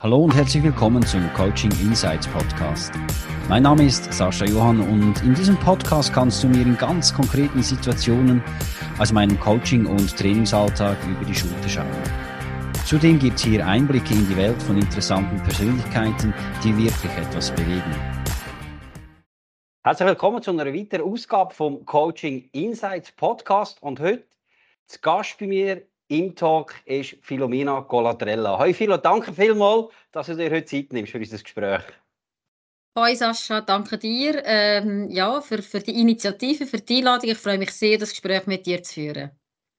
Hallo und herzlich willkommen zum Coaching Insights Podcast. Mein Name ist Sascha Johann und in diesem Podcast kannst du mir in ganz konkreten Situationen aus meinem Coaching- und Trainingsalltag über die Schulter schauen. Zudem gibt es hier Einblicke in die Welt von interessanten Persönlichkeiten, die wirklich etwas bewegen. Herzlich willkommen zu einer weiteren Ausgabe vom Coaching Insights Podcast und heute zu Gast bei mir im Talk ist Filomena Colatrella. Hi Philo, danke vielmals, dass du dir heute Zeit nimmst für unser Gespräch. Hi Sascha, danke dir ähm, ja, für, für die Initiative, für die Einladung. Ich freue mich sehr, das Gespräch mit dir zu führen.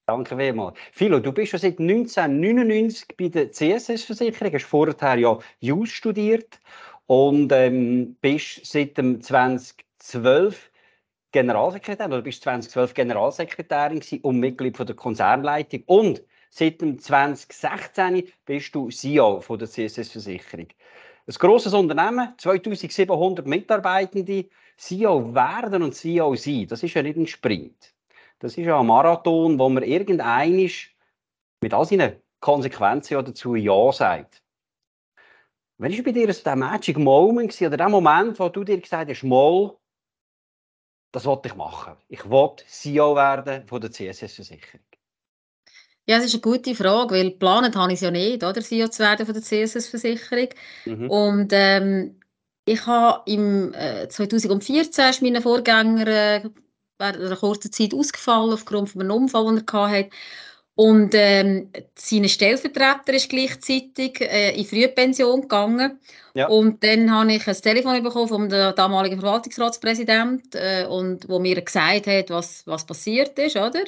Danke vielmals. Philo, du bist schon seit 1999 bei der CSS-Versicherung, hast vorher ja Jus studiert und ähm, bist seit dem 2012 Generalsekretär, oder bist 2012 Generalsekretärin und Mitglied von der Konzernleitung und seit dem 2016 bist du CEO von der CSS-Versicherung. Ein grosses Unternehmen, 2700 Mitarbeitende, CEO werden und CEO sein, das ist ja nicht ein Sprint. Das ist ja ein Marathon, wo man irgendeinisch mit all seinen Konsequenzen ja dazu Ja sagt. Wenn ist bei dir so der Magic Moment oder der Moment, wo du dir gesagt hast, mal, das wollte ich machen. Ich wollte CEO werden von der CSS-Versicherung. Ja, das ist eine gute Frage, weil geplant habe ich es ja nicht, oder, CEO zu werden von der CSS-Versicherung. Mhm. Und ähm, ich habe im äh, 2014 ist mein Vorgänger äh, während einer kurzen Zeit ausgefallen aufgrund von einem Unfall, den er hatte. Und ähm, sein Stellvertreter ist gleichzeitig äh, in Frühpension gegangen. Ja. Und dann habe ich ein Telefon bekommen vom damaligen Verwaltungsratspräsidenten, äh, und wo mir gesagt hat, was, was passiert ist, oder?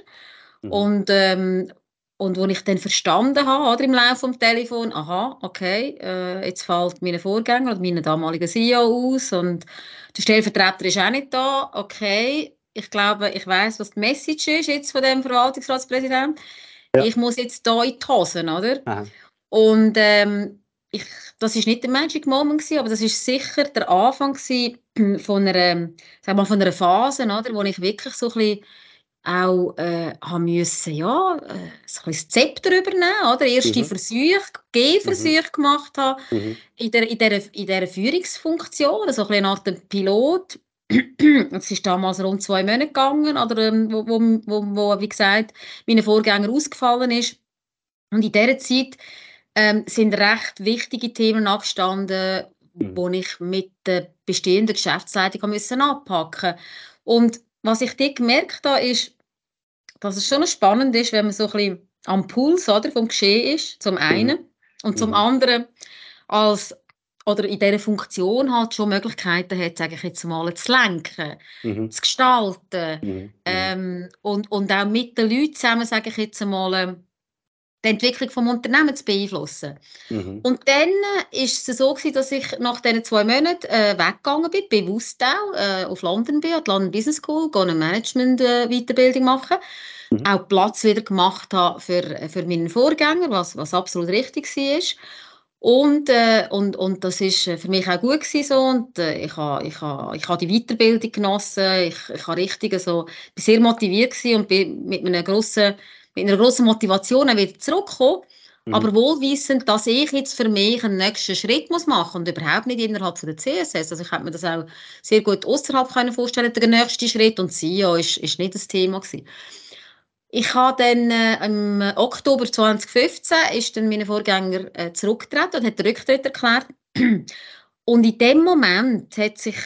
Mhm. Und, ähm, und wo ich dann verstanden habe, oder, im Laufe des Telefon, aha, okay, äh, jetzt fällt mein Vorgänger oder mein damaliger CEO aus und der Stellvertreter ist auch nicht da, okay, ich glaube, ich weiß, was die Message ist jetzt von dem Verwaltungsratspräsidenten ja. ich muss jetzt hier in die Hosen, oder? Aha. Und ähm, ich, das ist nicht der Magic Moment gewesen, aber das ist sicher der Anfang von einer, sag mal, von einer Phase, oder, wo ich wirklich so ein bisschen auch äh, haben müssen, ja, äh, ein bisschen das Zepter übernehmen, oder? Erste mhm. Versuche, Gehversuche mhm. gemacht habe mhm. in, der, in, der, in dieser Führungsfunktion, also ein bisschen nach dem Pilot es ist damals rund zwei Monate gegangen, oder, ähm, wo, wo, wo, wie gesagt, mein Vorgänger ausgefallen ist. Und in dieser Zeit ähm, sind recht wichtige Themen angestanden, mhm. wo ich mit der bestehenden Geschäftsleitung müssen anpacken Und was ich dort gemerkt habe, ist, dass es schon spannend ist, wenn man so ein bisschen am Puls oder, vom Geschehen ist, zum einen, mhm. und zum mhm. anderen als oder in dieser Funktion halt schon Möglichkeiten hat, sage ich jetzt mal, zu lenken, mhm. zu gestalten mhm. mhm. ähm, und, und auch mit den Leuten zusammen, sage ich jetzt mal, ähm, die Entwicklung des Unternehmens zu beeinflussen. Mhm. Und dann ist es so gewesen, dass ich nach diesen zwei Monaten äh, weggegangen bin, bewusst auch, äh, auf London bin, an die London Business School, eine Management-Weiterbildung äh, machen, mhm. auch Platz wieder gemacht habe für, für meinen Vorgänger, was, was absolut richtig war. Und, äh, und, und das ist äh, für mich auch gut gewesen, so. Und äh, ich habe ich ha, ich ha die Weiterbildung genossen. Ich, ich habe richtig so, bin sehr motiviert gewesen und bin mit einer grossen, mit einer grossen Motivation wieder zurückgekommen. Mhm. Aber wohlwissend, dass ich jetzt für mich einen nächsten Schritt muss machen und überhaupt nicht innerhalb von der CSS. Also ich hätte mir das auch sehr gut außerhalb vorstellen der nächste Schritt und CEO ist, ist nicht das Thema gewesen. Ich habe dann äh, im Oktober 2015 ist dann mein Vorgänger äh, zurückgetreten und hat den Rücktritt erklärt. Und in dem Moment hat sich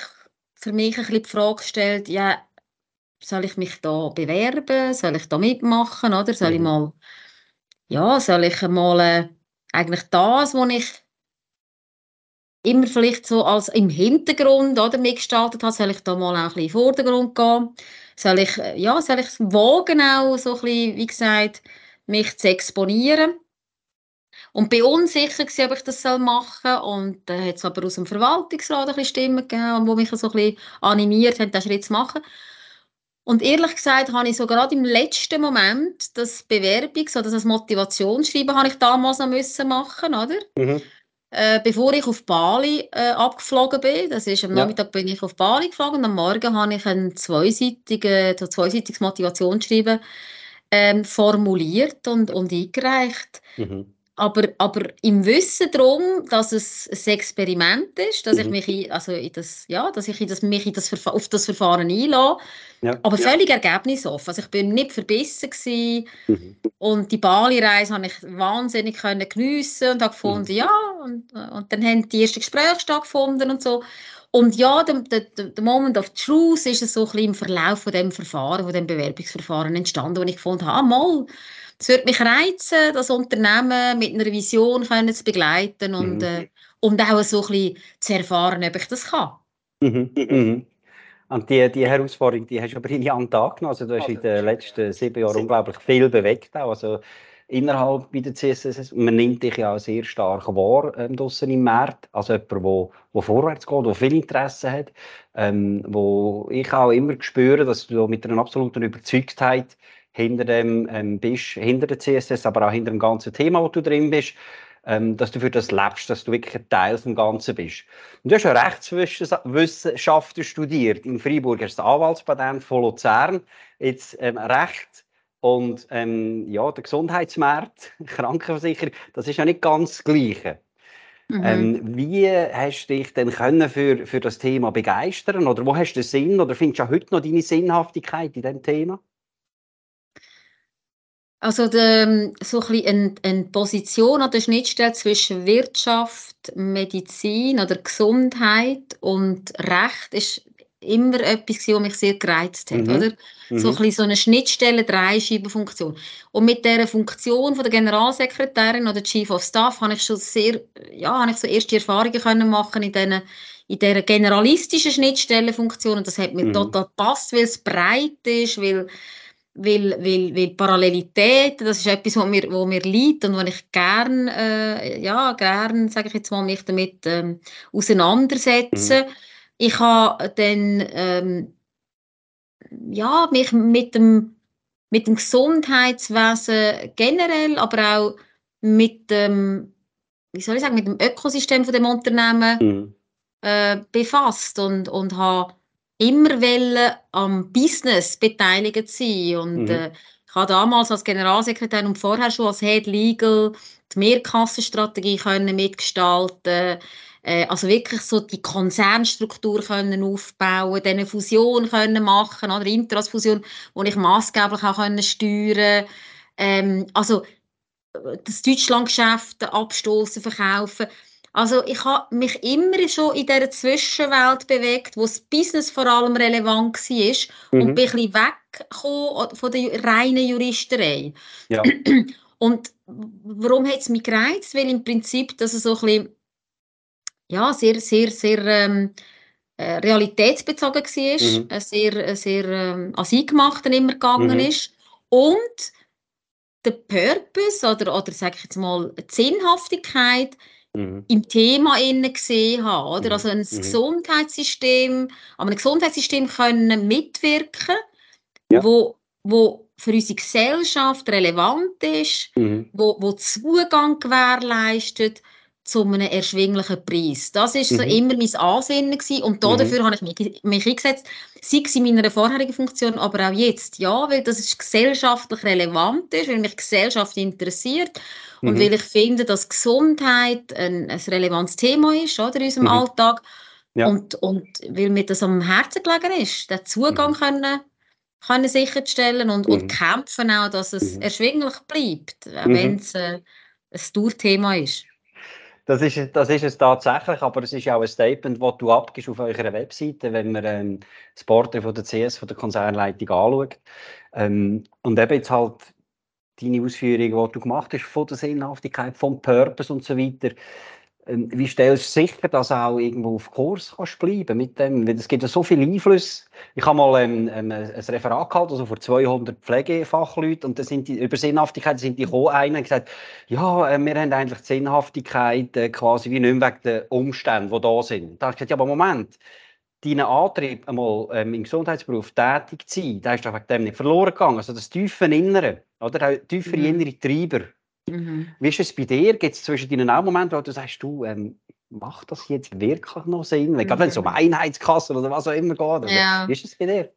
für mich ein bisschen die Frage gestellt, ja, soll ich mich da bewerben, soll ich da mitmachen, oder soll ich mhm. mal, ja, soll ich mal äh, eigentlich das, was ich immer vielleicht so als im Hintergrund oder mitgestaltet habe, soll ich da mal auch ein bisschen in den Vordergrund gehen soll ich, äh, ja, soll ich wagen auch so ein bisschen, wie gesagt, mich zu exponieren. Und bin unsicher gewesen, ob ich das machen soll. Und dann hat es aber aus dem Verwaltungsrat ein bisschen Stimmen gegeben, die mich so ein bisschen animiert haben, diesen Schritt zu machen. Und ehrlich gesagt habe ich so gerade im letzten Moment das Bewerbungs- oder das Motivationsschreiben habe ich damals noch müssen machen, oder? Mhm. Äh, bevor ich auf Bali äh, abgeflogen bin. Das ist, am ja. Nachmittag bin ich auf Bali geflogen und am Morgen habe ich ein zweiseitiges, ein zweiseitiges Motivationsschreiben ähm, formuliert und, und eingereicht. Mhm. Aber, aber im Wissen darum, dass es ein Experiment ist, dass mhm. ich mich in, also in das, ja, dass ich in das, mich in das auf das Verfahren einlasse, ja. aber völlig ja. ergebnisoffen. Also ich bin nicht verbissen mhm. und die Bali-Reise habe ich wahnsinnig können geniessen und habe gefunden, mhm. ja, und, und dann haben die ersten Gespräche stattgefunden und so. Und ja, der, der, der Moment of Truth ist so ein bisschen im Verlauf von dem Verfahren, von dem Bewerbungsverfahren entstanden, wo ich gefunden habe, ah, mal, es würde mich reizen, das Unternehmen mit einer Vision können zu begleiten und, mhm. äh, und auch so ein bisschen zu erfahren, ob ich das kann. Mhm. Mhm. Und die, die Herausforderung, die hast du aber in an den Tag genommen. Also du hast in den letzten sieben Jahren unglaublich viel bewegt. Auch. Also innerhalb bei der CSS. Man nimmt dich ja auch sehr stark wahr ähm, im Markt. Also jemand, der wo, wo vorwärts geht, der viel Interesse hat. Ähm, wo ich auch immer spüre, dass du mit einer absoluten Überzeugtheit hinter dem ähm, bist, hinter der CSS, aber auch hinter dem ganzen Thema, wo du drin bist, ähm, dass du für das lebst, dass du wirklich ein Teil vom Ganzen bist. Und du hast ja Rechtswissenschaften studiert. In Freiburg hast du das Anwaltspatent von Luzern. Jetzt ähm, Recht und ähm, ja, der Gesundheitsmarkt, Krankenversicherung, das ist ja nicht ganz das Gleiche. Mhm. Ähm, wie hast du dich denn können für, für das Thema begeistern? Oder wo hast du den Sinn? Oder findest du auch heute noch deine Sinnhaftigkeit in diesem Thema? Also de, so ein eine, eine Position an der Schnittstelle zwischen Wirtschaft, Medizin oder Gesundheit und Recht ist immer etwas, was mich sehr gereizt hat, mhm. oder? Mhm. So, ein so eine Schnittstelle, Dreischeibenfunktion. Und mit dieser Funktion von der Generalsekretärin oder Chief of Staff habe ich schon sehr, ja, habe ich so erste Erfahrungen können machen in diesen in dieser generalistischen Schnittstellenfunktion und das hat mir mhm. total gepasst, weil es breit ist, weil weil, weil, weil Parallelität, das ist etwas, was mir, wo mir liegt und was ich gern, äh, ja, gern, sage ich jetzt mal, mich damit ähm, auseinandersetze. Mhm. Ich habe dann ähm, ja, mich mit dem, mit dem Gesundheitswesen generell, aber auch mit dem, wie soll ich sagen, mit dem Ökosystem von dem Unternehmen mhm. äh, befasst und, und habe immer wollen, am Business beteiligt sein und mhm. äh, ich habe damals als Generalsekretär und vorher schon als Head Legal die Mehrkassenstrategie können mitgestalten äh, also wirklich so die Konzernstruktur können aufbauen, eine Fusion können machen oder Intrasfusion, wo ich maßgeblich auch können steuern. Ähm, also das Deutschlandgeschäft abstoßen, verkaufen. Also ich habe mich immer schon in dieser Zwischenwelt bewegt, wo das Business vor allem relevant war mhm. und bin ein bisschen weggekommen von der reinen Juristerei. Ja. Und warum hat es mich gereizt? Weil im Prinzip, dass es so ein bisschen, ja, sehr, sehr, sehr ähm, äh, realitätsbezogen war, mhm. sehr, sehr ähm, an sie gemacht immer gegangen mhm. ist und der Purpose oder, oder sage ich jetzt mal, die Sinnhaftigkeit mhm. im Thema innen gesehen habe. Oder? Mhm. Also ein mhm. Gesundheitssystem, an einem Gesundheitssystem können mitwirken, ja. wo, wo für unsere Gesellschaft relevant ist, mhm. wo, wo Zugang gewährleistet zu einem erschwinglichen Preis. Das war so mhm. immer mein Ansinnen gewesen. und da, mhm. dafür habe ich mich, mich eingesetzt, sei es in meiner vorherigen Funktion, aber auch jetzt, ja, weil das ist gesellschaftlich relevant ist, weil mich Gesellschaft interessiert mhm. und weil ich finde, dass Gesundheit ein, ein relevantes Thema ist oder, in unserem mhm. Alltag ja. und, und weil mir das am Herzen gelegen ist, den Zugang mhm. können, können sicherzustellen und, und mhm. kämpfen auch, dass es erschwinglich bleibt, wenn es äh, ein Tourthema ist. Das ist, das ist es tatsächlich, aber es ist auch ein Statement, das du abgibst auf eurer Webseite, wenn man ähm, das Porträt von der CS, von der Konzernleitung anschaut. Ähm, und eben jetzt halt deine Ausführungen, die du gemacht hast, von der Sinnhaftigkeit, vom Purpose und so weiter. Ähm, wie stellst du sicher, dass du auch irgendwo auf Kurs kannst bleiben mit dem? Weil es gibt ja so viel Einfluss. Ich habe mal ähm, ähm, ein Referat gehalten, also vor 200 Pflegefachleuten, und da sind die, über Sinnhaftigkeit sind die gekommen, einer und gesagt, ja, äh, wir haben eigentlich die Sinnhaftigkeit äh, quasi wie nicht mehr wegen den Umständen, die da sind. Da habe ich gesagt, ja, aber Moment, deinen Antrieb, einmal ähm, im Gesundheitsberuf tätig zu sein, der ist doch wegen dem nicht verloren gegangen. Also das tiefe Innere, oder? Tiefere mhm. innere Treiber Mhm. Wie ist es bei dir? Gibt es zwischen deinen auch Momente, wo du sagst, du, ähm, macht das jetzt wirklich noch Sinn? Mhm. Gerade wenn es um mhm. Einheitskassen oder was auch immer geht. Ja. Wie ist es bei dir?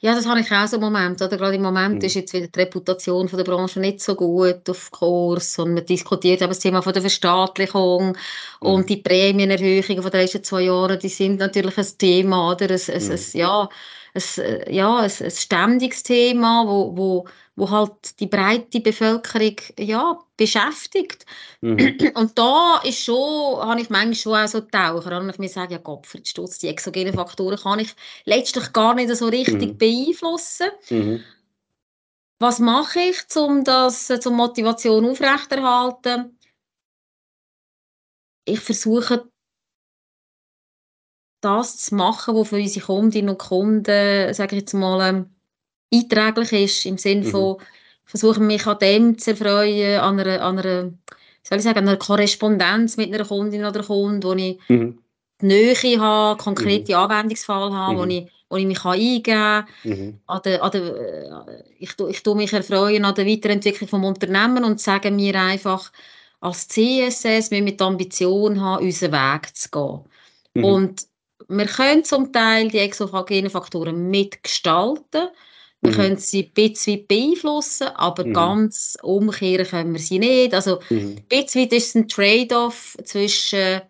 Ja, das habe ich auch so im Moment. Oder? Gerade im Moment mhm. ist jetzt wieder die Reputation von der Branche nicht so gut auf Kurs und man diskutiert eben das Thema von der Verstaatlichung mhm. und die Prämienerhöhungen von den letzten zwei Jahren, die sind natürlich ein Thema, oder? Ein, ein, mhm. ein, ja, ein, ja, ein, ein ständiges Thema, wo, wo wo halt die breite Bevölkerung ja, beschäftigt. Mhm. Und da ist schon, habe ich manchmal schon auch so Taucher, und ich mir sage, ja Gott, für Stutz, die exogenen Faktoren kann ich letztlich gar nicht so richtig mhm. beeinflussen. Mhm. Was mache ich, um das zum Motivation aufrechterhalten? Ich versuche das zu machen, was für unsere Kundinnen und Kunden, sage ich jetzt mal, ähm, einträglich ist, im Sinne mhm. von, versuchen mich an dem zu erfreuen, an einer, an einer, soll ich sagen, an einer Korrespondenz mit einer Kundin oder Kunden, wo ich mhm. die Nähe habe, konkrete mhm. Anwendungsfall habe, wo, mhm. ich, wo ich mich eingeben kann. Mhm. An der, an der, äh, ich, ich tue mich erfreuen an der Weiterentwicklung des Unternehmens und sage mir einfach, als CSS wir mit der Ambition haben, unseren Weg zu gehen. Mhm. Und wir können zum Teil die exogenen Faktoren mitgestalten, wir mhm. können sie ein bisschen beeinflussen, aber mhm. ganz umkehren können wir sie nicht. Also mhm. ein bisschen ist es ein Trade-off zwischen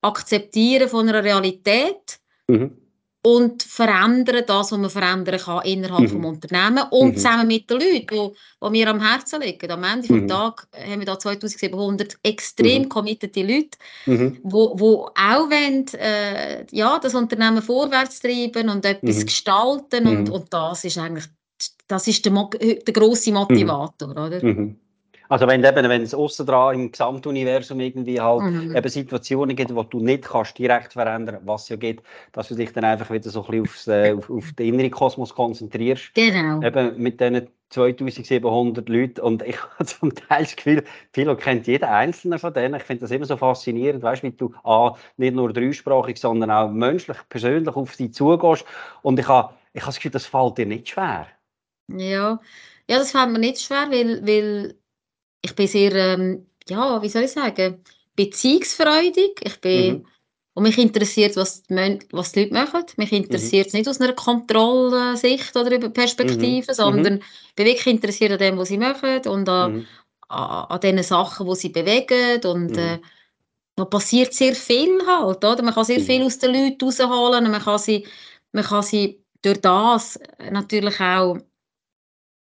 Akzeptieren von einer Realität mhm. Und verändern das, was man verändern kann innerhalb mhm. des Unternehmens und mhm. zusammen mit den Leuten, die, die mir am Herzen liegen. Am Ende mhm. des Tages haben wir da 2700 extrem mhm. committete Leute, mhm. wo, wo auch wollen, äh, ja, das Unternehmen vorwärts treiben und etwas mhm. gestalten und, mhm. und das ist eigentlich das ist der, der grosse Motivator, mhm. oder? Also wenn, eben, wenn es außen dran im Gesamtuniversum irgendwie halt mhm. eben Situationen gibt, wo du nicht kannst direkt verändern, was ja geht, dass du dich dann einfach wieder so ein bisschen aufs, äh, auf, auf den inneren Kosmos konzentrierst. Genau. Eben mit diesen 2700 Leuten und ich habe zum Teil das Gefühl, viele kennt jeder einzelne von denen. Ich finde das immer so faszinierend, weißt, wie du A, nicht nur dreisprachig, sondern auch menschlich, persönlich auf sie zugehst und ich habe, ich habe das Gefühl, das fällt dir nicht schwer. Ja, ja, das fällt mir nicht schwer, weil, weil ich bin sehr, ähm, ja, wie soll ich sagen, beziehungsfreudig. Ich bin, mhm. und mich interessiert, was die, was die Leute machen. Mich interessiert es mhm. nicht aus einer Kontrollsicht oder über Perspektive, mhm. sondern mhm. ich bin wirklich interessiert an dem, was sie machen und an, mhm. an, an den Sachen, die sie bewegen und äh, mhm. da passiert sehr viel halt, oder? Man kann sehr viel aus den Leuten rausholen man kann sie, man kann sie durch das natürlich auch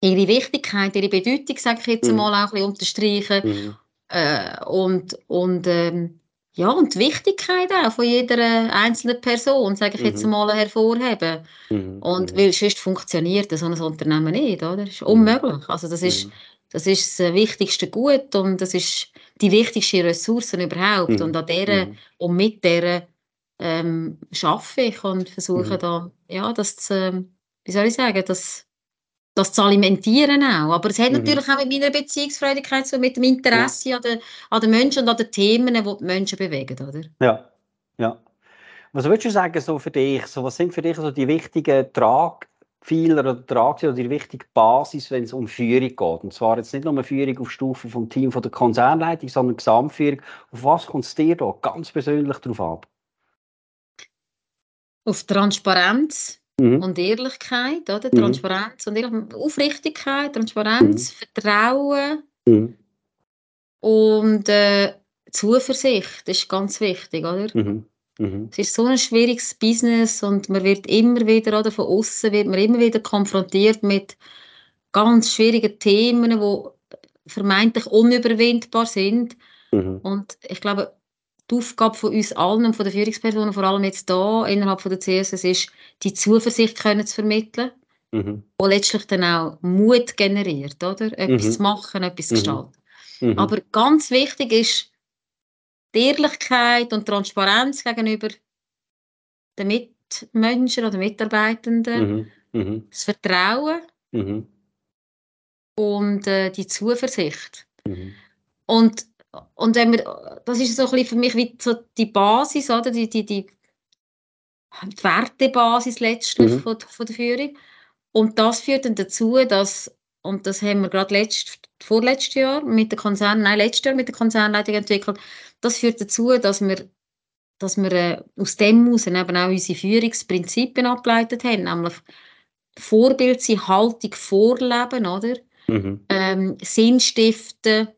ihre Wichtigkeit, ihre Bedeutung, sage ich jetzt mhm. mal, auch ein bisschen unterstreichen. Mhm. Äh, und, und, ähm, ja, und die Wichtigkeit auch von jeder einzelnen Person, sage ich jetzt mhm. mal, hervorheben. Mhm. Und mhm. weil sonst funktioniert so ein Unternehmen nicht, oder? Das ist mhm. unmöglich. Also das ist, das ist das wichtigste Gut und das ist die wichtigste Ressource überhaupt. Und an der und mit der ähm, arbeite ich und versuche da, ja, das zu, wie soll ich sagen, das das zu alimentieren auch. Aber es hat mhm. natürlich auch mit meiner Beziehungsfreudigkeit so mit dem Interesse ja. an, den, an den Menschen und an den Themen, die die Menschen bewegen, oder? Ja, ja. Was würdest du sagen so für dich? So, was sind für dich so die wichtigen Tragpfeiler oder Tragziele oder die wichtige Basis, wenn es um Führung geht? Und zwar jetzt nicht nur eine Führung auf Stufe vom Team von der Konzernleitung, sondern Gesamtführung. Auf was kommt es dir da ganz persönlich drauf ab? Auf Transparenz, Mhm. Und Ehrlichkeit, oder? Mhm. Transparenz und Ehrlichkeit. Aufrichtigkeit, Transparenz, mhm. Vertrauen mhm. und äh, Zuversicht, das ist ganz wichtig, oder? Mhm. Mhm. Es ist so ein schwieriges Business und man wird immer wieder, oder von außen wird man immer wieder konfrontiert mit ganz schwierigen Themen, die vermeintlich unüberwindbar sind. Und ich glaube, die Aufgabe von uns allen und von den Führungspersonen, vor allem jetzt hier innerhalb von der CSS, ist, die Zuversicht können zu vermitteln, mhm. die letztlich dann auch Mut generiert, oder? Etwas mhm. zu machen, etwas zu mhm. gestalten. Mhm. Aber ganz wichtig ist die Ehrlichkeit und Transparenz gegenüber den Mitmenschen oder Mitarbeitenden, mhm. Mhm. das Vertrauen und äh, die Zuversicht. Und und wenn wir, das ist so ein bisschen für mich wie so die Basis, oder? Die, die, die, die Wertebasis letztlich mhm. von, von der Führung. Und das führt dann dazu, dass, und das haben wir gerade letzt, vorletztes Jahr mit der Konzern, nein, letztes Jahr mit der Konzernleitung entwickelt, das führt dazu, dass wir, dass wir äh, aus dem heraus eben auch unsere Führungsprinzipien abgeleitet haben, nämlich Vorbild sein, Haltung vorleben, oder? Mhm. Ähm, Sinn stiften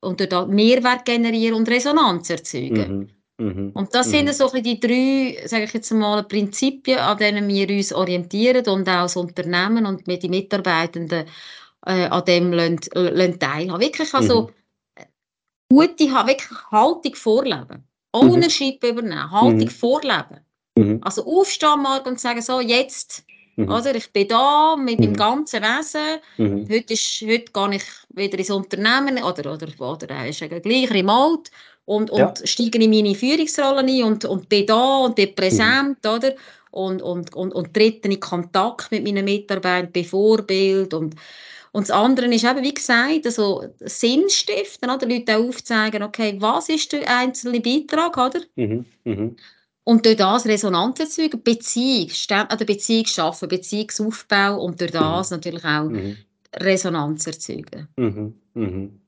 und dort Mehrwert generieren und Resonanz erzeugen. Mhm. Mhm. Und das sind mhm. so die drei, sage ich jetzt mal, Prinzipien, an denen wir uns orientieren und auch als Unternehmen und mit den Mitarbeitenden äh, an dem lassen, lassen teilhaben. Wirklich also mhm. gute, wirklich Haltung vorleben. Mhm. Ownership übernehmen, Haltung vorleben. Also aufstehen morgen und sagen, so, jetzt Mhm. Oder? Ich bin da mit mhm. meinem ganzen Wesen. Mhm. Heute, ist, heute gehe ich wieder ins Unternehmen oder, oder, oder ist gleich remote und, und ja. steige in meine Führungsrolle ein und, und bin da und bin präsent. Mhm. Oder? Und, und, und, und trete in Kontakt mit meinen Mitarbeitern, bin Vorbild. Und, und das andere ist eben, wie gesagt, also Sinn stiften, oder? Leute auch aufzeigen, okay, was ist der einzelne Beitrag, oder? Mhm. Mhm. Und durch das Resonanz erzeugen, Beziehung, an der Beziehung schaffen, Beziehungsaufbau und durch das mhm. natürlich auch mhm. Resonanz erzeugen. Mhm. Mhm.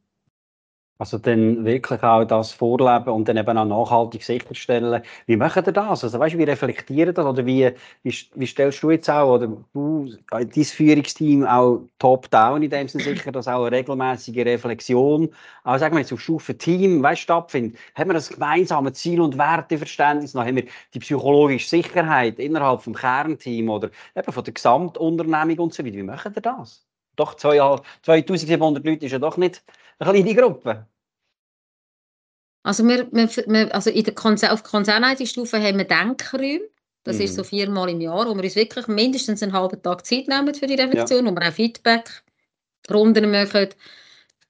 Also dann wirklich auch das vorleben und dann eben auch nachhaltig sicherstellen. Wie machen ihr das? Also weißt wie reflektieren das oder wie, wie, wie stellst du jetzt auch oder du, äh, dein Führungsteam auch top-down in dem Sinne sicher, dass auch eine regelmäßige Reflexion, auch sagen wir jetzt auf Stufe Team, weißt, stattfindet? Haben wir das gemeinsame Ziel und Werteverständnis? Dann haben wir die psychologische Sicherheit innerhalb vom Kernteam oder eben von der Gesamtunternehmung und so weiter. Wie machen ihr das? Doch 2700 Leute ist ja doch nicht eine kleine Gruppe. Also, wir, wir, also in der Konzern, auf Konzernleitungsstufe haben wir Denkräume. Das mhm. ist so viermal im Jahr, wo wir uns wirklich mindestens einen halben Tag Zeit nehmen für die Reflexion, ja. wo wir auch Feedback Runden machen,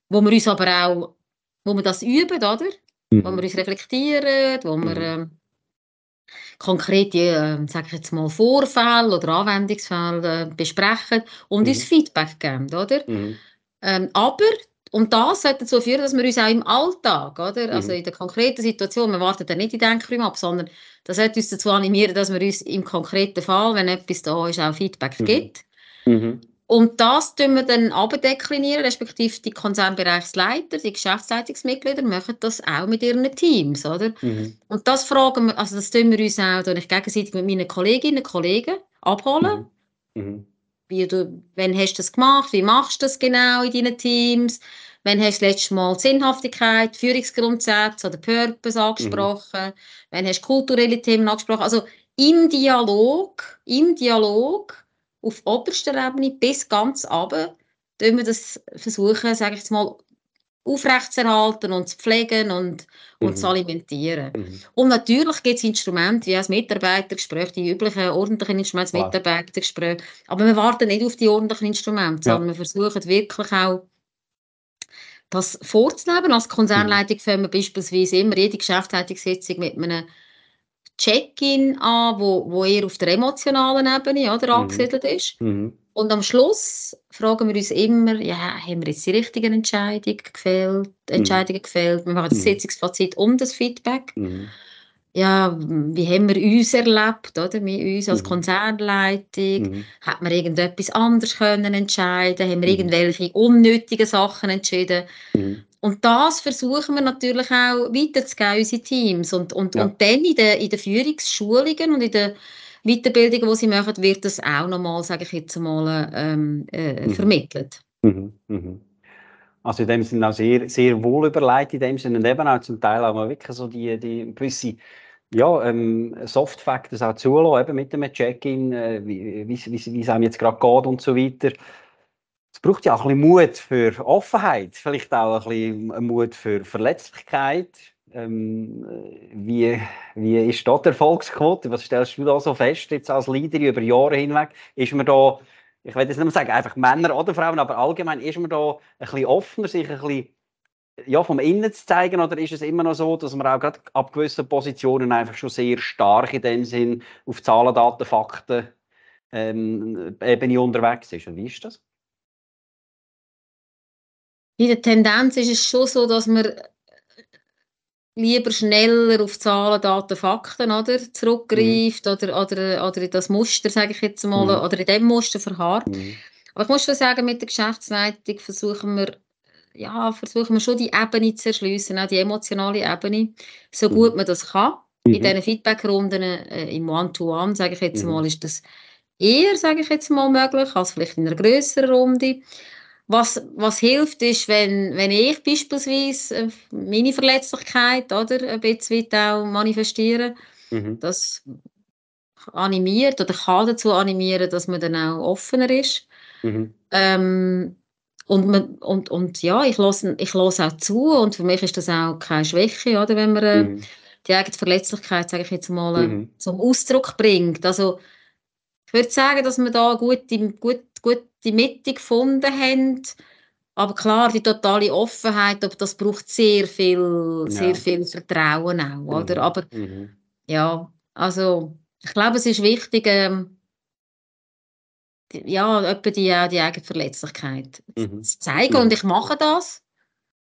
wo wir uns aber auch, wo wir das üben, oder? Mhm. Wo wir uns reflektieren, wo mhm. wir äh, konkrete, äh, sage ich jetzt mal, Vorfälle oder Anwendungsfälle äh, besprechen und uns mhm. Feedback geben, oder? Mhm. Ähm, aber und das sollte dazu führen, dass wir uns auch im Alltag, oder? Also mhm. in der konkreten Situation, wir warten dann nicht die Denkräume ab, sondern das sollte uns dazu animieren, dass wir uns im konkreten Fall, wenn etwas da ist, auch Feedback mhm. gibt. Mhm. Und das tun wir dann abdeklinieren, respektive die Konzernbereichsleiter, die Geschäftsleitungsmitglieder machen das auch mit ihren Teams, oder? Mhm. Und das fragen wir, also das tun wir uns auch ich gegenseitig mit meinen Kolleginnen und Kollegen abholen. Mhm. mhm. Wie du, wann hast du das gemacht? Wie machst du das genau in deinen Teams? Wann hast du das letzte Mal Sinnhaftigkeit, Führungsgrundsätze oder Purpose angesprochen? Mhm. Wann hast du kulturelle Themen angesprochen? Also im Dialog, im Dialog auf oberster Ebene bis ganz runter, tun wir das versuchen, sage ich jetzt mal, aufrechtzuerhalten und zu pflegen und, und mhm. zu alimentieren. Mhm. Und natürlich gibt es Instrumente wie das Mitarbeitergespräch, die üblichen ordentlichen Instrumente, das Mitarbeitergespräch. Aber wir warten nicht auf die ordentlichen Instrumente, ja. sondern wir versuchen wirklich auch, das vorzunehmen. Als Konzernleitung mhm. fangen wir beispielsweise immer jede Geschäftsleitungssitzung mit einem Check-in an, wo, wo eher auf der emotionalen Ebene oder, mhm. angesiedelt ist. Mhm. Und am Schluss fragen wir uns immer, ja, haben wir jetzt die richtigen Entscheidungen gefällt, mhm. Entscheidungen gefällt? Wir machen das mhm. Sitzungsfazit und das Feedback. Mhm. Ja, wie haben wir uns erlebt, oder? Wir uns als mhm. Konzernleitung. Mhm. Hat man irgendetwas anderes können entscheiden? Haben wir irgendwelche unnötigen Sachen entschieden? Und das versuchen wir natürlich auch weiterzugeben, unsere Teams. Und, und, ja. und dann in den, in den Führungsschulungen und in den Weiterbildungen, die sie machen, wird das auch nochmal, sage ich jetzt mal, ähm, äh, mhm. vermittelt. Mhm. Mhm. Also in dem Sinne auch sehr, sehr wohl überlegt, in dem Sinne und eben auch zum Teil auch mal wirklich so die, die gewisse ja, ähm, Soft Factors auch zulassen, eben mit dem Check-in, äh, wie, es einem jetzt gerade geht und so weiter es braucht ja auch ein bisschen Mut für Offenheit, vielleicht auch ein bisschen Mut für Verletzlichkeit. Ähm, wie, wie ist dort die Erfolgsquote? Was stellst du da so fest, jetzt als Leader über Jahre hinweg? Ist man da, ich will jetzt nicht mehr sagen, einfach Männer oder Frauen, aber allgemein, ist man da ein bisschen offener, sich ein bisschen ja, vom Innen zu zeigen, oder ist es immer noch so, dass man auch gerade ab gewissen Positionen einfach schon sehr stark in dem Sinn auf Zahlen, Daten, Fakten ähm, Ebene unterwegs ist? Und wie ist das? In der Tendenz ist es schon so, dass man lieber schneller auf Zahlen, Daten, Fakten oder, zurückgreift mhm. oder, oder, oder in das Muster, sage ich jetzt mal, mhm. oder in dem Muster verharrt. Mhm. Aber ich muss schon sagen, mit der Geschäftsleitung versuchen wir, ja, versuchen wir schon die Ebene zu erschliessen, auch die emotionale Ebene, so mhm. gut man das kann. In mhm. diesen Feedbackrunden äh, im One-to-One, sage ich jetzt mhm. mal, ist das eher, sage ich jetzt mal, möglich, als vielleicht in einer größeren Runde. Was, was hilft, ist, wenn, wenn ich beispielsweise äh, meine Verletzlichkeit oder, ein bisschen auch manifestiere, mhm. das animiert oder kann dazu animieren, dass man dann auch offener ist. Mhm. Ähm, und, man, und, und ja, ich höre ich auch zu und für mich ist das auch keine Schwäche, oder, wenn man äh, mhm. die eigene Verletzlichkeit, sage ich jetzt mal, äh, mhm. zum Ausdruck bringt. Also ich würde sagen, dass wir da gute, gut, gute Mitte gefunden haben. Aber klar, die totale Offenheit, das braucht sehr viel, sehr ja. viel Vertrauen auch, oder? Mhm. Aber mhm. ja, also ich glaube, es ist wichtig, ähm, ja, etwa die, die eigene Verletzlichkeit mhm. zu zeigen. Und ich mache das.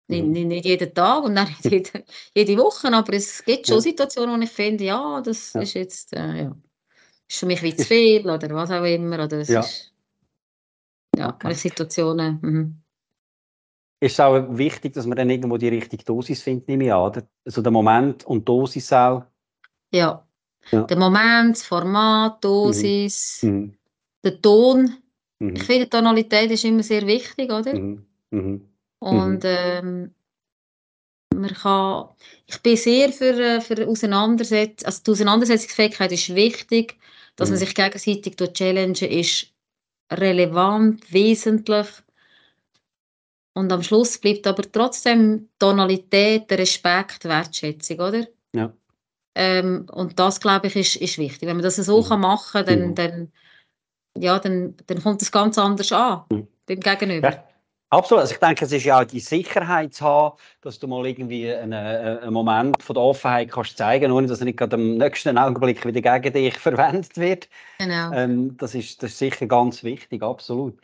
Nicht, mhm. nicht, jeden Tag und nicht jede, jede Woche, aber es gibt schon. Situationen, wo ich finde, ja, das ja. ist jetzt, äh, ja, ist für mich wie zu viel oder was auch immer. Oder es ja. Ist, ja, okay. Situationen. Mhm. Ist es auch wichtig, dass man dann irgendwo die richtige Dosis findet, nehme ich an. Also der Moment und Dosis auch. Ja. ja. Der Moment, das Format, Dosis. Mhm. Der Ton. Mhm. Ich finde, Tonalität ist immer sehr wichtig, oder? Mhm. Mhm. Und mhm. ähm, man kann, ich bin sehr für, äh, für Auseinandersetzung, also die Auseinandersetzungsfähigkeit ist wichtig, dass man mhm. sich gegenseitig durch Challenge ist relevant, wesentlich. Und am Schluss bleibt aber trotzdem Tonalität, der Respekt, Wertschätzung, oder? Ja. Ähm, und das, glaube ich, ist, ist wichtig. Wenn man das so mhm. kann machen kann, dann, dann ja, dann, dann kommt es ganz anders an mhm. beim Gegenüber. Ja. Absolut. Also ich denke, es ist ja auch die Sicherheit zu haben, dass du mal irgendwie einen, äh, einen Moment von der Offenheit kannst zeigen, ohne dass er nicht gerade im nächsten Augenblick wieder gegen dich verwendet wird. Genau. Ähm, das, ist, das ist sicher ganz wichtig, absolut.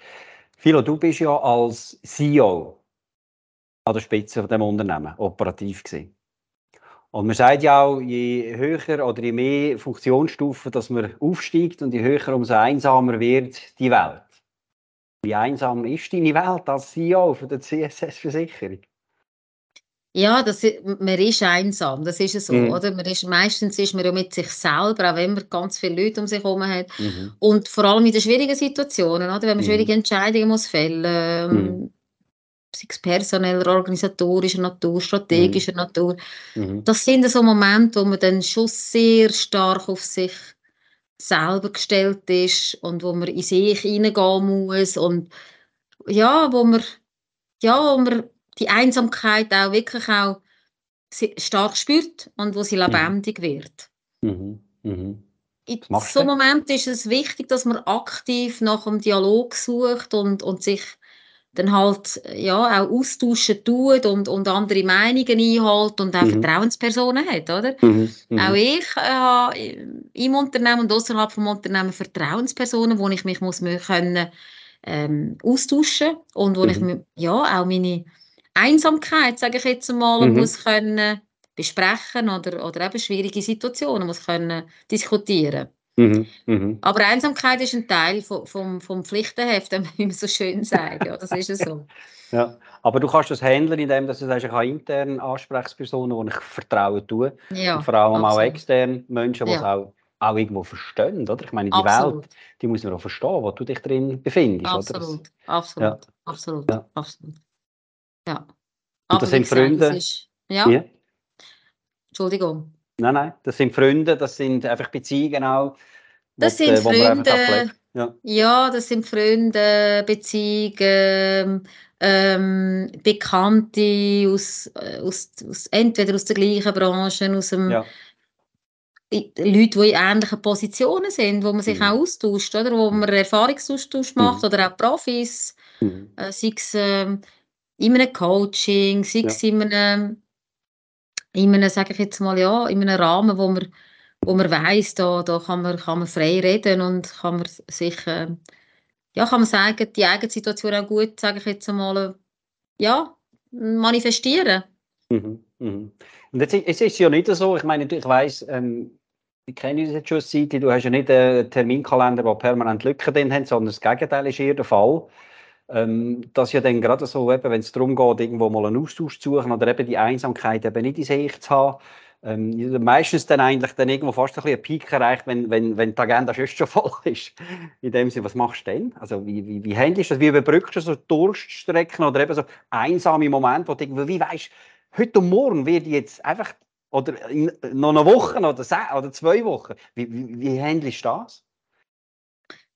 Philo, du bist ja als CEO an der Spitze von dem Unternehmen operativ gewesen. Und man sagt ja auch, je höher oder je mehr Funktionsstufen dass man aufsteigt und je höher, umso einsamer wird die Welt. Wie einsam ist deine Welt als CEO von der CSS-Versicherung? Ja, das, man ist einsam, das ist so, mhm. oder? Man ist, meistens ist man ja mit sich selber, auch wenn man ganz viele Leute um sich herum hat. Mhm. Und vor allem in den schwierigen Situationen, oder? wenn man mhm. schwierige Entscheidungen muss fällen muss. Mhm sei es personeller, organisatorischer Natur, strategischer mhm. Natur. Mhm. Das sind so Momente, wo man dann schon sehr stark auf sich selber gestellt ist und wo man in sich hineingehen muss und ja, wo man, ja, wo man die Einsamkeit auch wirklich auch stark spürt und wo sie mhm. lebendig wird. Mhm. Mhm. In so einem Moment ist es wichtig, dass man aktiv nach einem Dialog sucht und, und sich dann halt ja, auch austauschen tut und, und andere Meinungen einholt und auch mhm. Vertrauenspersonen hat, oder? Mhm. Mhm. Auch ich äh, habe im Unternehmen und außerhalb vom Unternehmen Vertrauenspersonen, wo ich mich muss können, ähm, austauschen und wo ich mhm. ja auch meine Einsamkeit, sage ich jetzt mal, mhm. muss können besprechen oder, oder eben schwierige Situationen muss können diskutieren. Mhm, mhm. Aber Einsamkeit ist ein Teil vom, vom, vom Pflichtenheft, wie man so schön sagt. Ja, das ist so. ja, aber du kannst das handeln, indem du sagst, ich habe interne Ansprechpersonen, die ich vertrauen tue. Ja, und vor allem absolut. auch externe Menschen, die ja. es auch, auch irgendwo verstehen. Oder? Ich meine, die absolut. Welt, die muss man auch verstehen, wo du dich drin befindest. Absolut, oder? absolut, ja. absolut, ja. absolut. Ja. Und das sind Freunde. Ist, ja. Entschuldigung. Nein, nein, das sind Freunde, das sind einfach Beziehungen auch. Das sind äh, Freunde, ja. ja. das sind Freunde, Beziehungen, ähm, Bekannte aus, äh, aus, aus, entweder aus der gleichen Branche, aus dem, ja. Leute, die in ähnlichen Positionen sind, wo man sich mhm. auch austauscht, oder? wo man Erfahrungsaustausch macht, mhm. oder auch Profis, mhm. äh, sei es äh, in einem Coaching, sei es ja. in einem in einem, sage ich jetzt mal, ja, in einem Rahmen, wo man, wo man weiss, da, da kann, man, kann man frei reden und kann man sich, äh, ja, kann man sagen, die eigene Situation auch gut, sage ich jetzt mal, ja, manifestieren. Mhm, mhm. Und jetzt es ist ja nicht so, ich meine, ich weiss, ähm, ich kenne uns jetzt schon Zeit, du hast ja nicht einen Terminkalender, der permanent Lücken drin hat, sondern das Gegenteil ist eher der Fall. Ähm, das ja dann gerade so, wenn es darum geht, irgendwo mal einen Austausch zu suchen oder eben die Einsamkeit eben nicht in sich zu haben, ähm, meistens dann eigentlich dann irgendwo fast ein bisschen Peak erreicht, wenn, wenn, wenn die Agenda schon voll ist. In dem Sinne, was machst du denn? Also wie, wie, wie handelst du das? Wie überbrückst du so Durststrecken oder eben so einsame Momente, wo du irgendwie, wie weißt, heute und morgen wird jetzt einfach, oder in, noch eine Woche oder, oder zwei Wochen, wie, wie, wie handelst du das?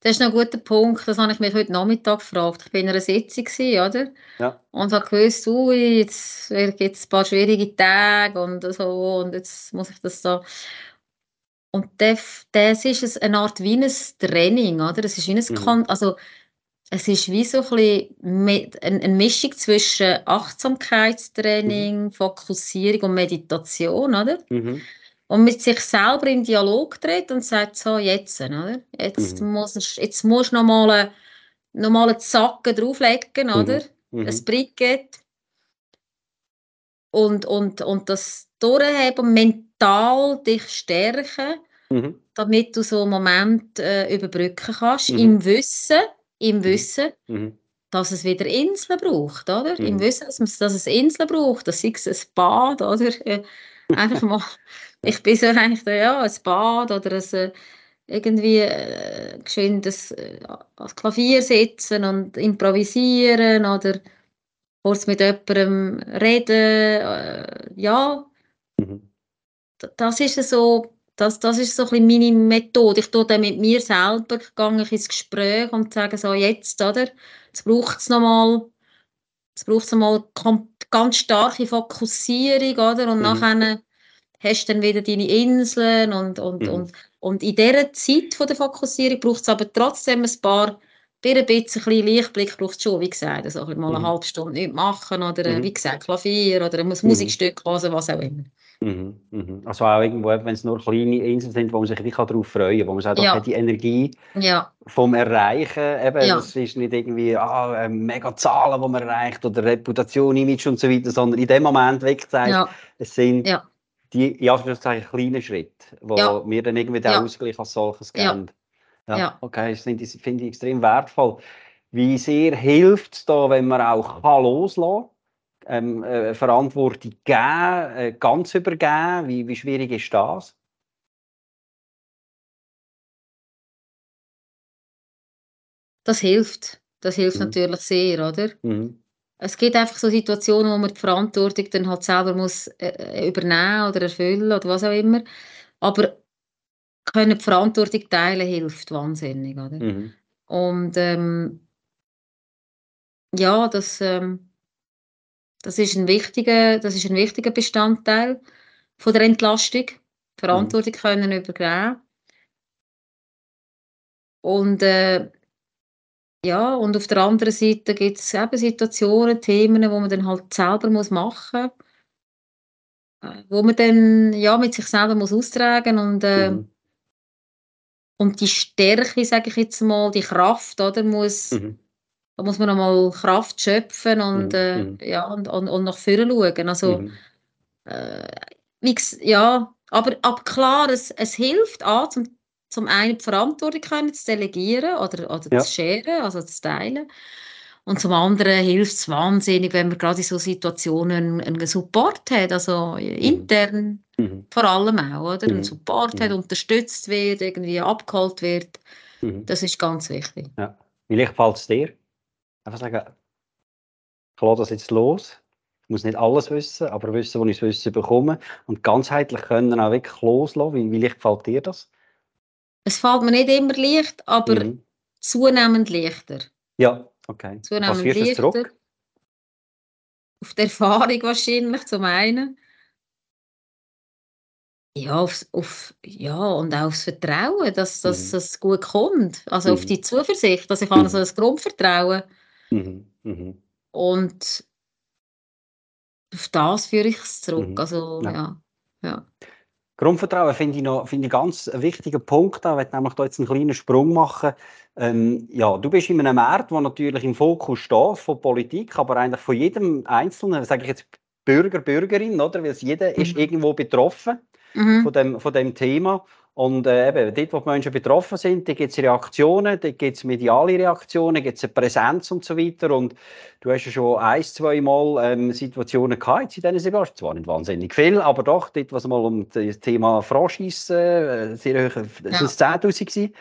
Das ist noch ein guter Punkt, das habe ich mich heute Nachmittag gefragt. Ich war in einer Sitzung, oder? Ja. Und habe gewusst, ui, jetzt gibt es ein paar schwierige Tage und so, und jetzt muss ich das so... Und das, das ist eine Art wie ein Training, oder? Es ist wie ein, mhm. also es ist wie so ein eine Mischung zwischen Achtsamkeitstraining, mhm. Fokussierung und Meditation, oder? Mhm und mit sich selber in Dialog tritt und sagt, so, jetzt, oder? Jetzt, mhm. musst, jetzt musst du noch mal, noch mal einen Zacken drauflegen, mhm. oder? Mhm. Ein Bricket. Und, und, und das Durchheben, mental dich stärken, mhm. damit du so einen Moment äh, überbrücken kannst, mhm. im Wissen, im mhm. Wissen, dass es wieder Inseln braucht, oder? Im Wissen, dass, es Inseln braucht, dass es ein Bad, oder? Einfach mal ich bin so eigentlich, ja, ein Bad oder ein, äh, irgendwie äh, geschwind das, äh, ans Klavier sitzen und improvisieren oder kurz mit jemandem reden, äh, ja. Mhm. Das ist so, das, das ist so ein meine Methode. Ich tue dann mit mir selber, gehe ins Gespräch und sage so, jetzt, oder, jetzt braucht es nochmal, jetzt braucht es nochmal ganz starke Fokussierung, oder, und mhm. nachher hast dann wieder deine Inseln und, und, mhm. und, und in dieser Zeit von der Fokussierung braucht es aber trotzdem ein paar ein bisschen Lichtblick braucht es schon, wie gesagt, also mal eine mhm. halbe Stunde nicht machen oder mhm. wie gesagt Klavier oder ein mhm. Musikstück hören, was auch immer. Mhm. Mhm. Also auch irgendwo, wenn es nur kleine Inseln sind, wo man sich wirklich darauf freuen kann, wo man sagt, okay, ja. die Energie ja. vom Erreichen, eben, ja. das ist nicht irgendwie ah, mega Zahlen, die man erreicht oder Reputation, Image und so weiter, sondern in dem Moment wirklich sagt, ja. es sind die ja, Anführungszeichen kleinen Schritte, wo ja. wir dann irgendwie den. Ausgleich als solches geben. Ja. Okay, das finde ich, extrem wertvoll. Wie sehr hilft es da, wenn man auch kann loslassen kann, ähm, äh, Verantwortung geben, äh, ganz übergeben? Wie, wie schwierig ist das? Das hilft. Das hilft mhm. natürlich sehr, oder? Mhm es gibt einfach so Situationen, wo man die Verantwortung dann halt selber muss äh, äh, übernehmen oder erfüllen oder was auch immer. Aber können die Verantwortung teilen hilft wahnsinnig, oder? Mhm. Und ähm, ja, das, ähm, das ist ein wichtiger, das ist ein wichtiger Bestandteil von der Entlastung. Verantwortung mhm. können übernehmen. Und äh, ja, und auf der anderen Seite gibt es eben Situationen, Themen, wo man dann halt selber muss machen muss, äh, wo man dann ja, mit sich selber muss austragen und äh, mhm. und die Stärke, sage ich jetzt mal, die Kraft, oder, muss, mhm. Da muss man nochmal Kraft schöpfen und, mhm. äh, mhm. ja, und, und, und nach vorne schauen. Also, mhm. äh, ja, aber, aber klar, es, es hilft an, zum zum einen die Verantwortung können zu delegieren oder, oder ja. zu scheren, also zu teilen. Und zum anderen hilft es wahnsinnig, wenn man gerade in so Situationen einen Support hat, also mhm. intern mhm. vor allem auch, oder? Einen Support hat, unterstützt wird, irgendwie abgeholt wird. Das ist ganz wichtig. Ja. Wie leicht fällt es dir? Einfach sagen, ich lasse das jetzt los. Ich muss nicht alles wissen, aber wissen, wo ich das Wissen bekomme. Und ganzheitlich können auch wirklich loslassen. Wie, wie leicht fällt dir das? Es fällt mir nicht immer leicht, aber mhm. zunehmend leichter. Ja, okay. Zunehmend Was leichter. Zurück? Auf die Erfahrung wahrscheinlich zum einen. Ja, auf, auf, ja, und auch aufs Vertrauen, dass, dass mhm. es gut kommt. Also mhm. auf die Zuversicht, dass ich mhm. also das Grundvertrauen. Mhm. Mhm. Und auf das führe ich es zurück. Mhm. Also, ja. ja. ja. Grundvertrauen finde ich noch finde ich ganz einen wichtigen Punkt. Ich werde nämlich da jetzt einen kleinen Sprung machen. Ähm, ja, du bist in einem Markt, der natürlich im Fokus steht von Politik, aber eigentlich von jedem Einzelnen, sage ich jetzt Bürger, Bürgerin, oder? Weil jeder mhm. ist irgendwo betroffen mhm. von, dem, von dem Thema. Und äh, eben, dort, wo die Menschen betroffen sind, da gibt es Reaktionen, da gibt es mediale Reaktionen, gibt es eine Präsenz und so weiter. Und du hast ja schon ein, zwei Mal ähm, Situationen gehabt in diesen Jahren. Zwar nicht wahnsinnig viel, aber doch, dort, was mal um das Thema Franchise, äh, sehr hoch, das ja. 10'000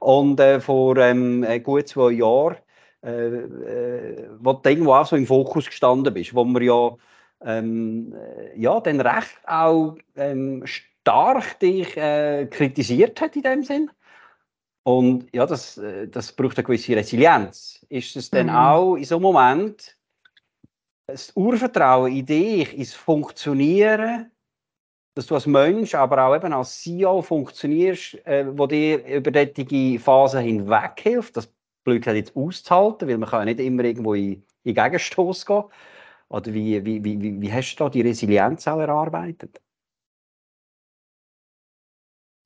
Und äh, vor ähm, äh, gut zwei Jahren, äh, äh, wo du irgendwo auch so im Fokus gestanden bist, wo man ja, ähm, äh, ja dann recht auch ähm, stark dich äh, kritisiert hat in dem Sinn. Und ja, das, äh, das braucht eine gewisse Resilienz. Ist es dann mhm. auch in so einem Moment das Urvertrauen in dich, ins Funktionieren, dass du als Mensch, aber auch eben als CEO funktionierst, äh, wo dir über diese Phase hinweg hilft, das blöd jetzt auszuhalten, weil man kann ja nicht immer irgendwo in, in Gegenstoß gehen. Oder wie, wie, wie, wie hast du da die Resilienz auch erarbeitet?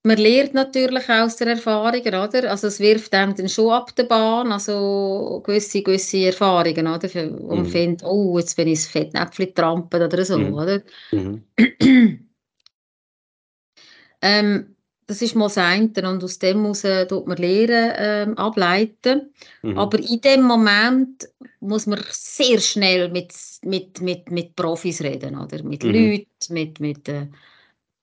Man lernt natürlich aus der Erfahrung, oder? Also es wirft einem dann schon ab der Bahn, also gewisse, gewisse Erfahrungen, oder? Man mhm. findet, oh, jetzt bin ich ins Fettnäpfchen trampelt oder so, mhm. oder? Mhm. ähm, das ist mal das eine und aus dem muss tut man Lehren ähm, ableiten. Mhm. Aber in dem Moment muss man sehr schnell mit, mit, mit, mit Profis reden, oder? Mit mhm. Leuten, mit, mit äh,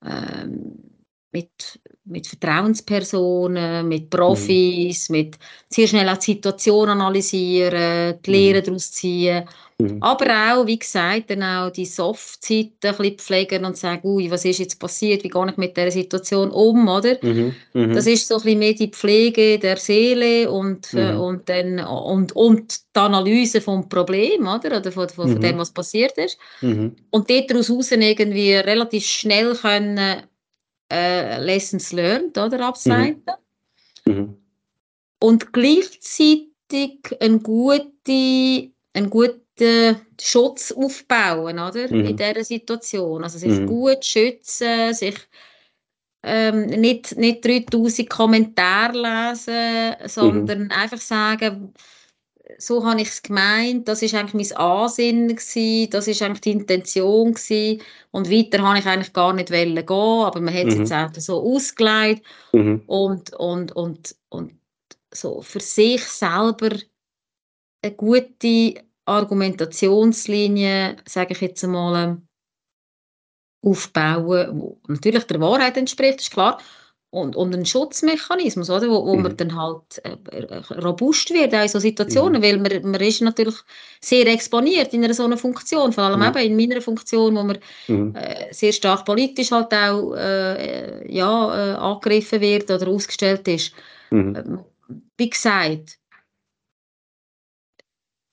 ähm, mit, mit Vertrauenspersonen, mit Profis, mhm. mit sehr schnell auch die Situation analysieren, die Lehre mhm. daraus ziehen. Mhm. Aber auch, wie gesagt, dann auch die Soft-Seite ein bisschen pflegen und sagen, ui, was ist jetzt passiert, wie gehe ich mit dieser Situation um, oder? Mhm. Mhm. Das ist so ein bisschen mehr die Pflege der Seele und, äh, mhm. und, dann, und, und die Analyse vom Problem, oder? Oder von, von, von dem, was passiert ist. Und daraus irgendwie relativ schnell können äh, Lessons learned oder, abzuleiten. Mhm. Mhm. Und gleichzeitig einen guten, einen guten Schutz aufbauen oder, mhm. in dieser Situation. Also sich mhm. gut schützen, sich ähm, nicht, nicht 3000 Kommentare lesen, sondern mhm. einfach sagen, so habe ich es gemeint, das ist eigentlich mein Ansinnen gewesen, das ist eigentlich die Intention gewesen und weiter habe ich eigentlich gar nicht wollen gehen, aber man hat es mhm. jetzt auch so ausgelegt mhm. und, und, und, und so für sich selber eine gute Argumentationslinie, sage ich jetzt einmal, aufbauen, die natürlich der Wahrheit entspricht, ist klar, und, und ein Schutzmechanismus, oder, wo, wo mhm. man dann halt äh, robust wird in so Situationen, mhm. weil man, man ist natürlich sehr exponiert in einer so einer Funktion, vor allem mhm. eben in meiner Funktion, wo man mhm. äh, sehr stark politisch halt auch äh, ja, äh, angegriffen wird oder ausgestellt ist. Mhm. Ähm, wie gesagt,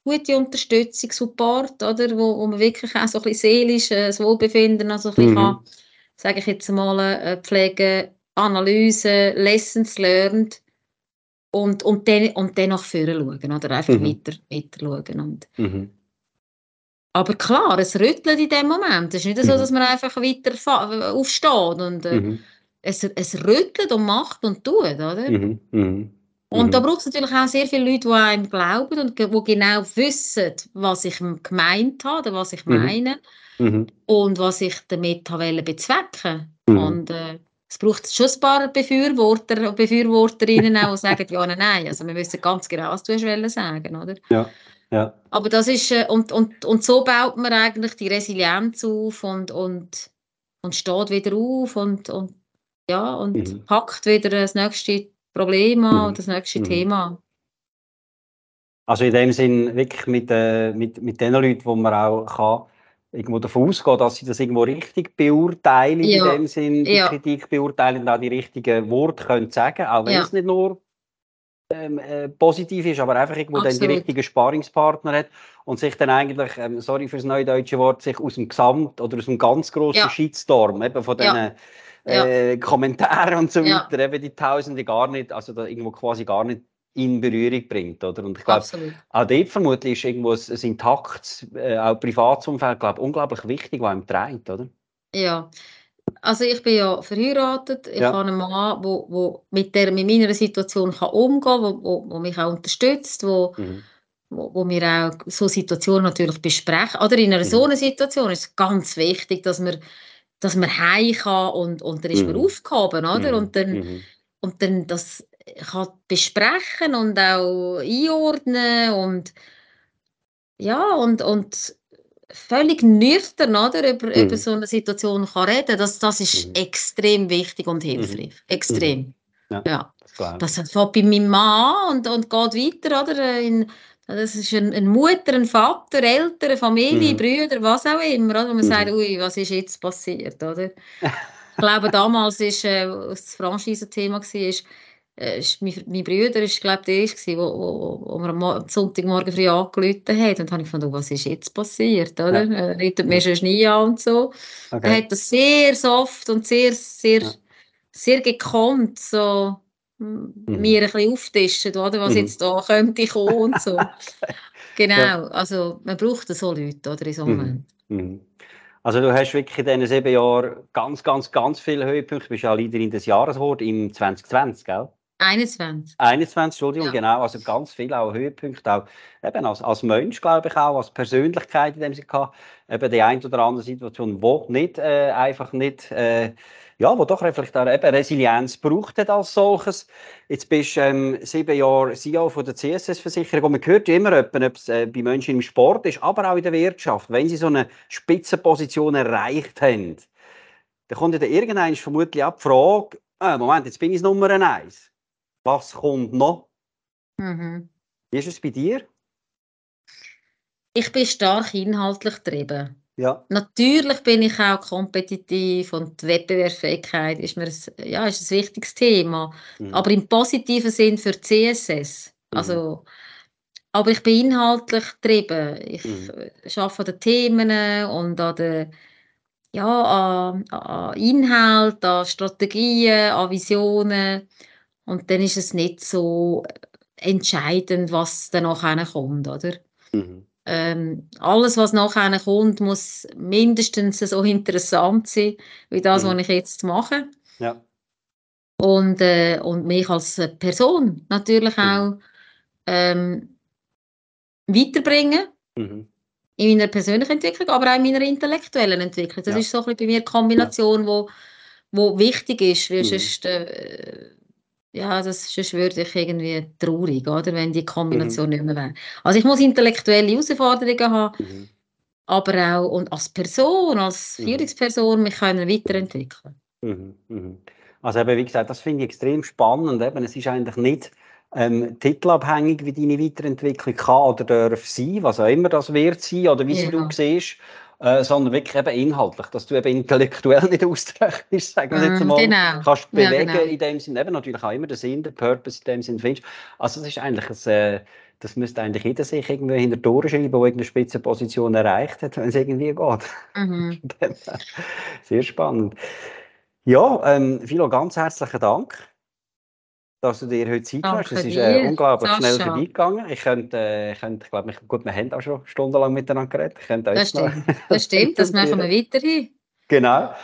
gute Unterstützung, Support, oder, wo, wo man wirklich auch so ein bisschen seelisch äh, das Wohlbefinden also ein bisschen mhm. kann, sage ich jetzt mal, äh, pflegen Analyse, Lessons learned und, und, dann, und dann nach vorne schauen oder einfach mhm. weiter, weiter schauen. Und, mhm. Aber klar, es rüttelt in dem Moment. Es ist nicht so, mhm. dass man einfach weiter aufsteht und äh, mhm. es, es rüttelt und macht und tut, oder? Mhm. Mhm. Und da braucht es natürlich auch sehr viele Leute, die einem glauben und die genau wissen, was ich gemeint habe oder was ich meine und was ich damit bezwecken wollte. Und äh, es braucht schon ein paar Befürworter und Befürworterinnen auch, die sagen, ja, nein, nein. Also wir wissen ganz genau, was du hast sagen oder? Ja, ja. Aber das ist, äh, und, und, und so baut man eigentlich die Resilienz auf und, und, und steht wieder auf und, und, ja, und mhm. packt wieder das nächste Problem an, mhm. das nächste mhm. Thema Also in dem Sinn wirklich mit, äh, mit, mit den Leuten, die man auch kann, irgendwo davon ausgehen, dass sie das irgendwo richtig beurteilen, ja. in dem Sinn, die ja. Kritik beurteilen und auch die richtigen Worte können sagen, auch wenn ja. es nicht nur ähm, äh, positiv ist, aber einfach irgendwo dann die richtigen Sparingspartner hat und sich dann eigentlich, ähm, sorry fürs neudeutsche Wort, sich aus dem Gesamt oder aus dem ganz grossen ja. Shitstorm, eben von diesen äh, Kommentaren und so weiter, eben die Tausende gar nicht, also da irgendwo quasi gar nicht in Berührung bringt. Oder? Und ich glaube, auch dort vermutlich ist irgendwo ein, ein intaktes, äh, auch Privatsumfeld, glaube unglaublich wichtig, was einem trägt, oder? Ja. Also ich bin ja verheiratet, ich ja. habe einen Mann, wo, wo mit, der, mit meiner Situation kann umgehen kann, wo, wo, wo mich auch unterstützt, wo, mhm. wo, wo wir auch so Situationen natürlich besprechen. Oder in einer mhm. so einer Situation ist es ganz wichtig, dass man dass man heim kann und, und dann ist man Mhm. aufgehoben, oder? Mhm. Und dann, Mhm. und dann das kann besprechen und auch einordnen und ja, und, und völlig nüchtern, oder? Über, Mhm. über so eine Situation kann reden, das, das ist Mhm. extrem wichtig und hilfreich. Extrem. Ja. Ja. Ich. Das fängt bei meinem Mann an und, und geht weiter, oder? In, das ist ein, eine Mutter, ein Vater, Eltern, Familie, Mhm. Brüder, was auch immer, oder? Wo man Mhm. sagt, ui, was ist jetzt passiert, oder? Ich glaube, damals ist, äh, was das Franchise-Thema war, ist, äh, ist mein, mein Bruder ist, glaube der erste, wo, wo, wo mir am Mo- am Sonntagmorgen früh angerufen hat. Und dann habe ich oh, was ist jetzt passiert, oder? Ja. Äh, Ruft mir schon nie an und so. Er Okay. hat das sehr soft und sehr, sehr, Ja. sehr gekonnt so mm, mir ein bisschen auftischen, oder, was Mhm. jetzt da könnte kommen und so. Genau, also man braucht so Leute, oder, in so einem Mhm. Moment. Mhm. Also du hast wirklich in diesen sieben Jahren ganz, ganz, ganz viele Höhepunkte. Du bist ja Leaderin des Jahreswort im 2020, gell? 21. 21, Entschuldigung, Ja. genau. Also ganz viele auch Höhepunkte, auch eben als, als Mensch, glaube ich, auch als Persönlichkeit in dem Sinne gehabt. Eben die ein oder andere Situation, wo nicht äh, einfach nicht, äh, ja, wo doch vielleicht auch eben Resilienz braucht hat als solches. Jetzt bist du ähm, sieben Jahre CEO von der CSS-Versicherung und man hört immer, ob es äh, bei Menschen im Sport ist, aber auch in der Wirtschaft, wenn sie so eine Spitzenposition erreicht haben, dann kommt ja irgendwann vermutlich auch die Frage, ah, Moment, jetzt bin ich Nummer eins. Was kommt noch? Mhm. Wie ist es bei dir? Ich bin stark inhaltlich getrieben. Ja. Natürlich bin ich auch kompetitiv und die Wettbewerbsfähigkeit ist mir ein, ja, ist ein wichtiges Thema. Mhm. Aber im positiven Sinn für CSS. Mhm. Also, aber ich bin inhaltlich getrieben. Ich Mhm. arbeite an den Themen und an den ja, an, an Inhalt, an Strategien, an Visionen. Und dann ist es nicht so entscheidend, was danach kommt, oder? Mhm. Ähm, alles, was nachher kommt, muss mindestens so interessant sein, wie das, Mhm. was ich jetzt mache. Ja. Und, äh, und mich als Person natürlich Mhm. auch ähm, weiterbringen Mhm. in meiner persönlichen Entwicklung, aber auch in meiner intellektuellen Entwicklung. Das Ja. ist so ein bisschen bei mir die Kombination, wo, wo wichtig ist, weil Mhm. sonst, äh, ja, das, sonst würde ich irgendwie traurig, oder, wenn die Kombination nicht mehr wäre. Also ich muss intellektuelle Herausforderungen haben, Mhm. aber auch und als Person, als Mhm. Führungsperson mich können weiterentwickeln. Mhm. Mhm. Also eben, wie gesagt, das finde ich extrem spannend. Eben, es ist eigentlich nicht ähm, titelabhängig, wie deine Weiterentwicklung kann oder darf sein, was auch immer das wird sein oder wie sie du Ja. siehst, äh, sondern wirklich eben inhaltlich, dass du eben intellektuell nicht ausgereicht bist, sagen wir jetzt Mm, mal, genau. kannst Ja, bewegen genau. in dem Sinn, eben natürlich auch immer den Sinn, den Purpose in dem Sinn findest. Also das ist eigentlich ein, äh, das müsste eigentlich jeder sich irgendwie hinter Tore schreiben, der irgendeine Spitzenposition erreicht hat, wenn es irgendwie geht. Mhm. Sehr spannend. Ja, ähm, Philo, ganz herzlichen Dank, dass du dir heute Zeit hast. Es ist äh, unglaublich schnell Sascha. vorbeigegangen. Ich könnte, äh, ich könnte, ich glaube, ich, gut, wir haben auch schon stundenlang miteinander geredet. Ich könnte Das stimmt. Das stimmt, das machen wir weiterhin. Genau.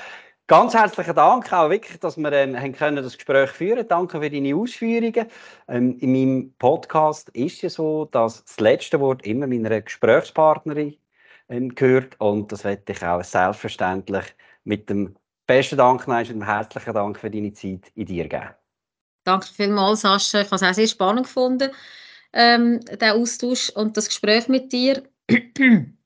Ganz herzlichen Dank auch wirklich, dass wir ähm, haben können das Gespräch führen. Danke für deine Ausführungen. Ähm, in meinem Podcast ist es ja so, dass das letzte Wort immer meiner Gesprächspartnerin ähm, gehört und das werde ich auch selbstverständlich mit dem besten Dank nein, und dem herzlichen Dank für deine Zeit in dir geben. Danke vielmals, Sascha. Ich habe es auch sehr spannend gefunden, ähm, den Austausch und das Gespräch mit dir.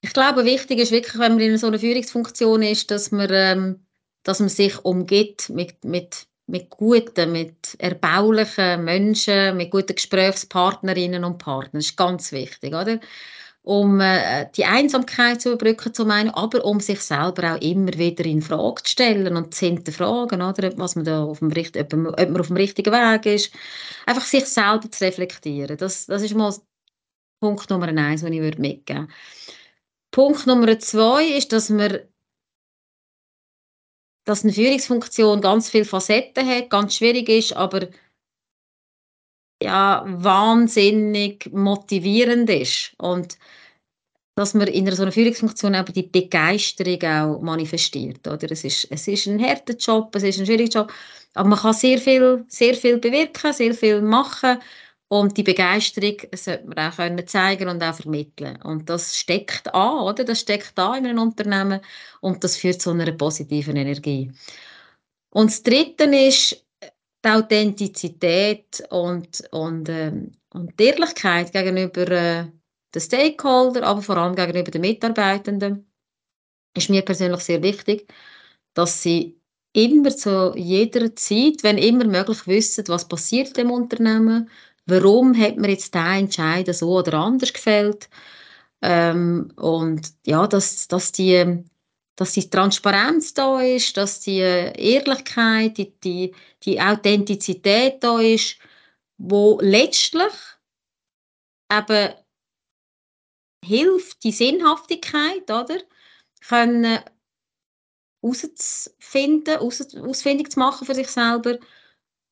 Ich glaube, wichtig ist wirklich, wenn man in so einer Führungsfunktion ist, dass man, ähm, dass man sich umgibt mit, mit, mit guten, mit erbaulichen Menschen, mit guten Gesprächspartnerinnen und Partnern. Das ist ganz wichtig, oder? Um äh, die Einsamkeit zu überbrücken, zum einen, aber um sich selber auch immer wieder in Frage zu stellen und zu hinterfragen, oder? Was man da auf dem, ob, ob man auf dem richtigen Weg ist. Einfach sich selber zu reflektieren. Das, das ist mal Punkt Nummer eins, den ich würde mitgeben würde. Punkt Nummer zwei ist, dass man dass eine Führungsfunktion ganz viele Facetten hat, ganz schwierig ist, aber ja, wahnsinnig motivierend ist. Und dass man in einer so einer Führungsfunktion eben die Begeisterung auch manifestiert. Oder? Es, ist, es ist ein harter Job, es ist ein schwieriger Job, aber man kann sehr viel, sehr viel bewirken, sehr viel machen Und die Begeisterung sollte man auch können zeigen und auch vermitteln. Und das steckt an, oder? Das steckt an in einem Unternehmen und das führt zu einer positiven Energie. Und das Dritte ist die Authentizität und, und, ähm, und die Ehrlichkeit gegenüber äh, den Stakeholdern, aber vor allem gegenüber den Mitarbeitenden. Ist mir persönlich sehr wichtig, dass sie immer zu jeder Zeit, wenn immer möglich, wissen, was passiert im Unternehmen, warum hat man jetzt diesen Entscheid so oder anders gefällt. Ähm, und ja, dass, dass, die, dass die Transparenz da ist, dass die Ehrlichkeit, die, die, die Authentizität da ist, wo letztlich eben hilft, die Sinnhaftigkeit, oder? Können herauszufinden, ausfindig zu machen für sich selber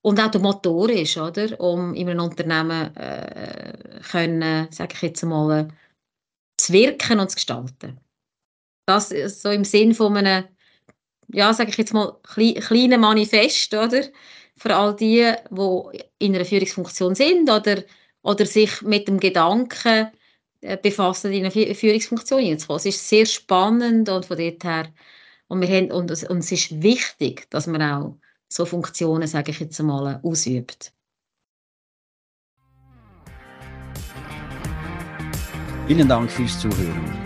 und auch der Motor ist, oder, um in einem Unternehmen äh, können, sage ich jetzt mal, zu wirken und zu gestalten. Das so im Sinn von einem, ja, sage ich jetzt mal, kleinen Manifest, oder, für all die, die in einer Führungsfunktion sind oder, oder sich mit dem Gedanken äh, befassen, in eine Führungsfunktion hineinzukommen. Es ist sehr spannend und von dort her, und, wir haben, und, und es ist wichtig, dass man auch so Funktionen, sage ich jetzt einmal, ausübt. Vielen Dank fürs Zuhören.